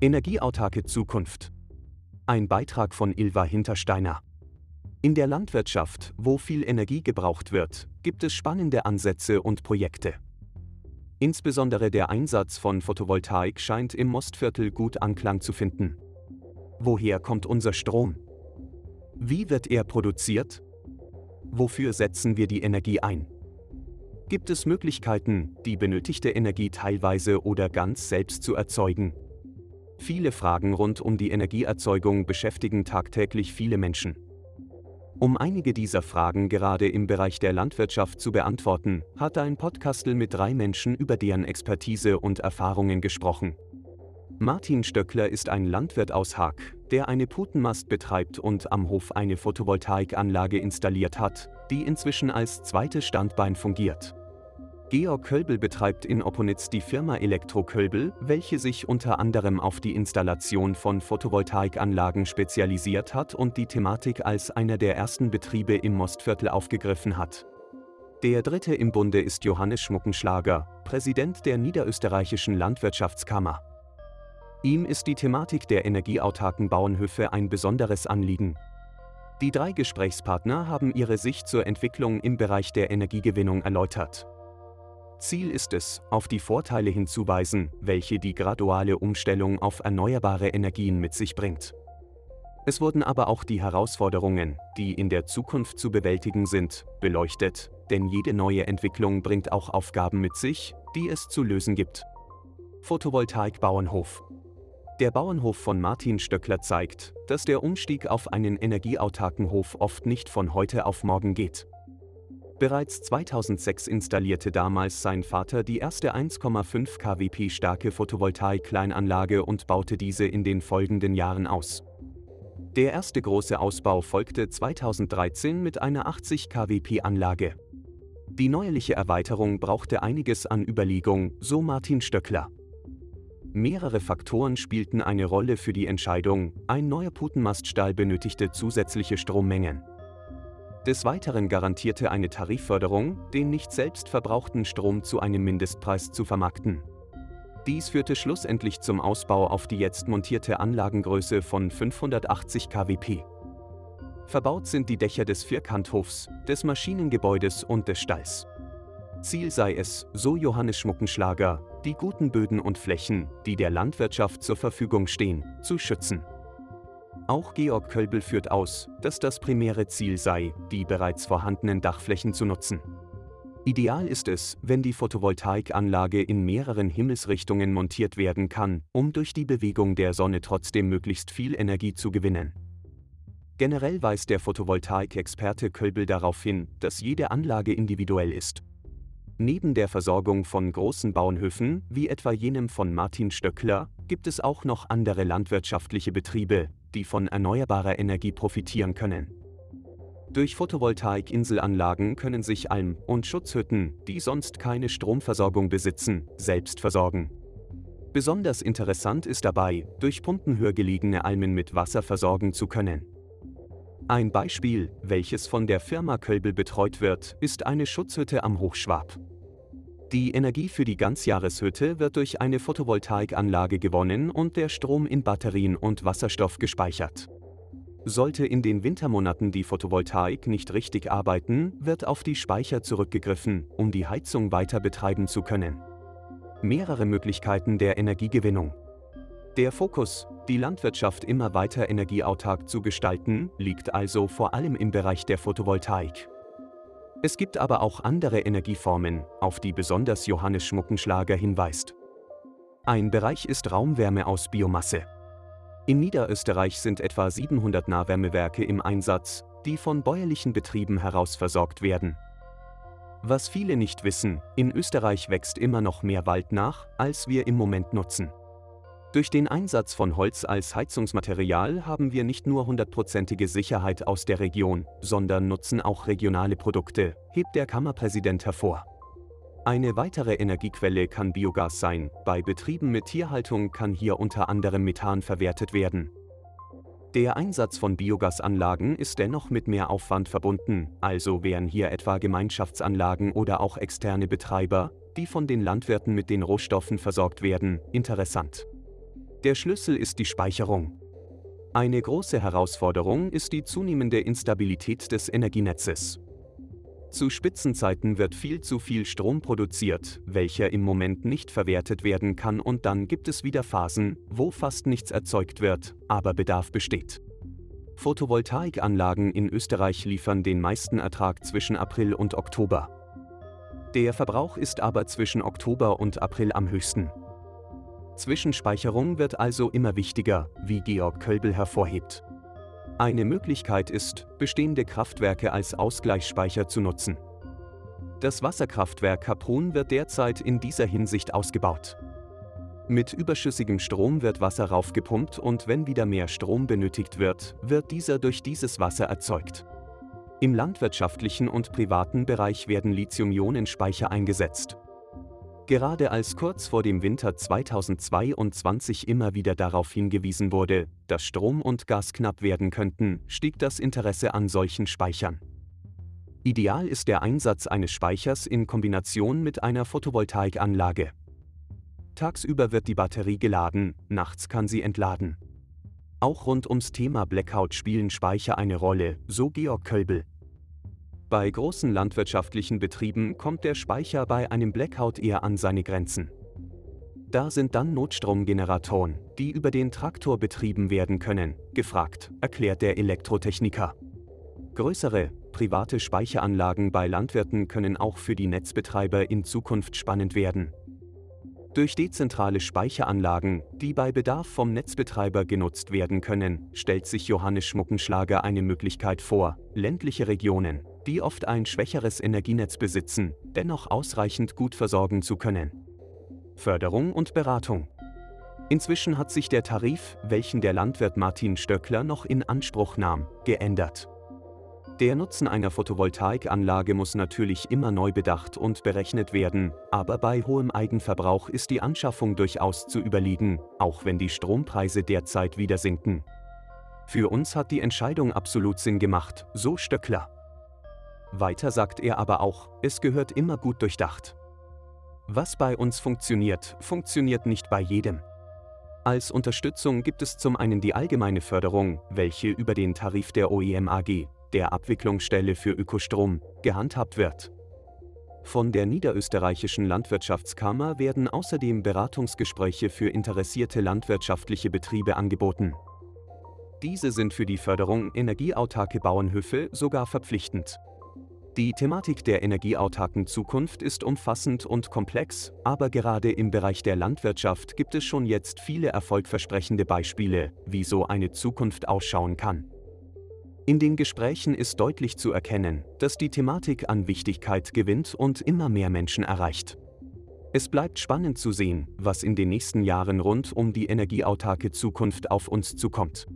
Energieautarke Zukunft. Ein Beitrag von Ilva Hintersteiner. In der Landwirtschaft, wo viel Energie gebraucht wird, gibt es spannende Ansätze und Projekte. Insbesondere der Einsatz von Photovoltaik scheint im Mostviertel gut Anklang zu finden. Woher kommt unser Strom? Wie wird er produziert? Wofür setzen wir die Energie ein? Gibt es Möglichkeiten, die benötigte Energie teilweise oder ganz selbst zu erzeugen? Viele Fragen rund um die Energieerzeugung beschäftigen tagtäglich viele Menschen. Um einige dieser Fragen gerade im Bereich der Landwirtschaft zu beantworten, hat ein Podcastel mit drei Menschen über deren Expertise und Erfahrungen gesprochen. Martin Stöckler ist ein Landwirt aus Haag, der eine Putenmast betreibt und am Hof eine Photovoltaikanlage installiert hat, die inzwischen als zweites Standbein fungiert. Georg Kölbel betreibt in Opponitz die Firma Elektro Kölbel, welche sich unter anderem auf die Installation von Photovoltaikanlagen spezialisiert hat und die Thematik als einer der ersten Betriebe im Mostviertel aufgegriffen hat. Der dritte im Bunde ist Johannes Schmuckenschlager, Präsident der Niederösterreichischen Landwirtschaftskammer. Ihm ist die Thematik der energieautarken Bauernhöfe ein besonderes Anliegen. Die drei Gesprächspartner haben ihre Sicht zur Entwicklung im Bereich der Energiegewinnung erläutert. Ziel ist es, auf die Vorteile hinzuweisen, welche die graduale Umstellung auf erneuerbare Energien mit sich bringt. Es wurden aber auch die Herausforderungen, die in der Zukunft zu bewältigen sind, beleuchtet, denn jede neue Entwicklung bringt auch Aufgaben mit sich, die es zu lösen gibt. Photovoltaik Bauernhof Der Bauernhof von Martin Stöckler zeigt, dass der Umstieg auf einen energieautarken Hof oft nicht von heute auf morgen geht. Bereits 2006 installierte damals sein Vater die erste 1,5 kWp starke Photovoltaik-Kleinanlage und baute diese in den folgenden Jahren aus. Der erste große Ausbau folgte 2013 mit einer 80 kWp Anlage. Die neuerliche Erweiterung brauchte einiges an Überlegung, so Martin Stöckler. Mehrere Faktoren spielten eine Rolle für die Entscheidung, ein neuer Putenmaststall benötigte zusätzliche Strommengen. Des Weiteren garantierte eine Tarifförderung, den nicht selbst verbrauchten Strom zu einem Mindestpreis zu vermarkten. Dies führte schlussendlich zum Ausbau auf die jetzt montierte Anlagengröße von 580 kWp. Verbaut sind die Dächer des Vierkanthofs, des Maschinengebäudes und des Stalls. Ziel sei es, so Johannes Schmuckenschlager, die guten Böden und Flächen, die der Landwirtschaft zur Verfügung stehen, zu schützen. Auch Georg Kölbel führt aus, dass das primäre Ziel sei, die bereits vorhandenen Dachflächen zu nutzen. Ideal ist es, wenn die Photovoltaikanlage in mehreren Himmelsrichtungen montiert werden kann, um durch die Bewegung der Sonne trotzdem möglichst viel Energie zu gewinnen. Generell weist der Photovoltaik-Experte Kölbel darauf hin, dass jede Anlage individuell ist. Neben der Versorgung von großen Bauernhöfen, wie etwa jenem von Martin Stöckler, gibt es auch noch andere landwirtschaftliche Betriebe, die von erneuerbarer Energie profitieren können. Durch Photovoltaik-Inselanlagen können sich Alm- und Schutzhütten, die sonst keine Stromversorgung besitzen, selbst versorgen. Besonders interessant ist dabei, durch Pumpen höher gelegene Almen mit Wasser versorgen zu können. Ein Beispiel, welches von der Firma Kölbel betreut wird, ist eine Schutzhütte am Hochschwab. Die Energie für die Ganzjahreshütte wird durch eine Photovoltaikanlage gewonnen und der Strom in Batterien und Wasserstoff gespeichert. Sollte in den Wintermonaten die Photovoltaik nicht richtig arbeiten, wird auf die Speicher zurückgegriffen, um die Heizung weiter betreiben zu können. Mehrere Möglichkeiten der Energiegewinnung. Der Fokus, die Landwirtschaft immer weiter energieautark zu gestalten, liegt also vor allem im Bereich der Photovoltaik. Es gibt aber auch andere Energieformen, auf die besonders Johannes Schmuckenschlager hinweist. Ein Bereich ist Raumwärme aus Biomasse. In Niederösterreich sind etwa 700 Nahwärmewerke im Einsatz, die von bäuerlichen Betrieben heraus versorgt werden. Was viele nicht wissen, in Österreich wächst immer noch mehr Wald nach, als wir im Moment nutzen. Durch den Einsatz von Holz als Heizungsmaterial haben wir nicht nur hundertprozentige Sicherheit aus der Region, sondern nutzen auch regionale Produkte, hebt der Kammerpräsident hervor. Eine weitere Energiequelle kann Biogas sein, bei Betrieben mit Tierhaltung kann hier unter anderem Methan verwertet werden. Der Einsatz von Biogasanlagen ist dennoch mit mehr Aufwand verbunden, also wären hier etwa Gemeinschaftsanlagen oder auch externe Betreiber, die von den Landwirten mit den Rohstoffen versorgt werden, interessant. Der Schlüssel ist die Speicherung. Eine große Herausforderung ist die zunehmende Instabilität des Energienetzes. Zu Spitzenzeiten wird viel zu viel Strom produziert, welcher im Moment nicht verwertet werden kann und dann gibt es wieder Phasen, wo fast nichts erzeugt wird, aber Bedarf besteht. Photovoltaikanlagen in Österreich liefern den meisten Ertrag zwischen April und Oktober. Der Verbrauch ist aber zwischen Oktober und April am höchsten. Zwischenspeicherung wird also immer wichtiger, wie Georg Kölbel hervorhebt. Eine Möglichkeit ist, bestehende Kraftwerke als Ausgleichsspeicher zu nutzen. Das Wasserkraftwerk Kaprun wird derzeit in dieser Hinsicht ausgebaut. Mit überschüssigem Strom wird Wasser raufgepumpt und wenn wieder mehr Strom benötigt wird, wird dieser durch dieses Wasser erzeugt. Im landwirtschaftlichen und privaten Bereich werden Lithium-Ionen-Speicher eingesetzt. Gerade als kurz vor dem Winter 2022 immer wieder darauf hingewiesen wurde, dass Strom und Gas knapp werden könnten, stieg das Interesse an solchen Speichern. Ideal ist der Einsatz eines Speichers in Kombination mit einer Photovoltaikanlage. Tagsüber wird die Batterie geladen, nachts kann sie entladen. Auch rund ums Thema Blackout spielen Speicher eine Rolle, so Georg Kölbel. Bei großen landwirtschaftlichen Betrieben kommt der Speicher bei einem Blackout eher an seine Grenzen. Da sind dann Notstromgeneratoren, die über den Traktor betrieben werden können, gefragt, erklärt der Elektrotechniker. Größere, private Speicheranlagen bei Landwirten können auch für die Netzbetreiber in Zukunft spannend werden. Durch dezentrale Speicheranlagen, die bei Bedarf vom Netzbetreiber genutzt werden können, stellt sich Johannes Schmuckenschlager eine Möglichkeit vor, ländliche Regionen, die oft ein schwächeres Energienetz besitzen, dennoch ausreichend gut versorgen zu können. Förderung und Beratung. Inzwischen hat sich der Tarif, welchen der Landwirt Martin Stöckler noch in Anspruch nahm, geändert. Der Nutzen einer Photovoltaikanlage muss natürlich immer neu bedacht und berechnet werden, aber bei hohem Eigenverbrauch ist die Anschaffung durchaus zu überlegen, auch wenn die Strompreise derzeit wieder sinken. Für uns hat die Entscheidung absolut Sinn gemacht, so Stöckler. Weiter sagt er aber auch, es gehört immer gut durchdacht. Was bei uns funktioniert, funktioniert nicht bei jedem. Als Unterstützung gibt es zum einen die allgemeine Förderung, welche über den Tarif der OEM AG, der Abwicklungsstelle für Ökostrom, gehandhabt wird. Von der Niederösterreichischen Landwirtschaftskammer werden außerdem Beratungsgespräche für interessierte landwirtschaftliche Betriebe angeboten. Diese sind für die Förderung energieautarke Bauernhöfe sogar verpflichtend. Die Thematik der energieautarken Zukunft ist umfassend und komplex, aber gerade im Bereich der Landwirtschaft gibt es schon jetzt viele erfolgversprechende Beispiele, wie so eine Zukunft ausschauen kann. In den Gesprächen ist deutlich zu erkennen, dass die Thematik an Wichtigkeit gewinnt und immer mehr Menschen erreicht. Es bleibt spannend zu sehen, was in den nächsten Jahren rund um die energieautarke Zukunft auf uns zukommt.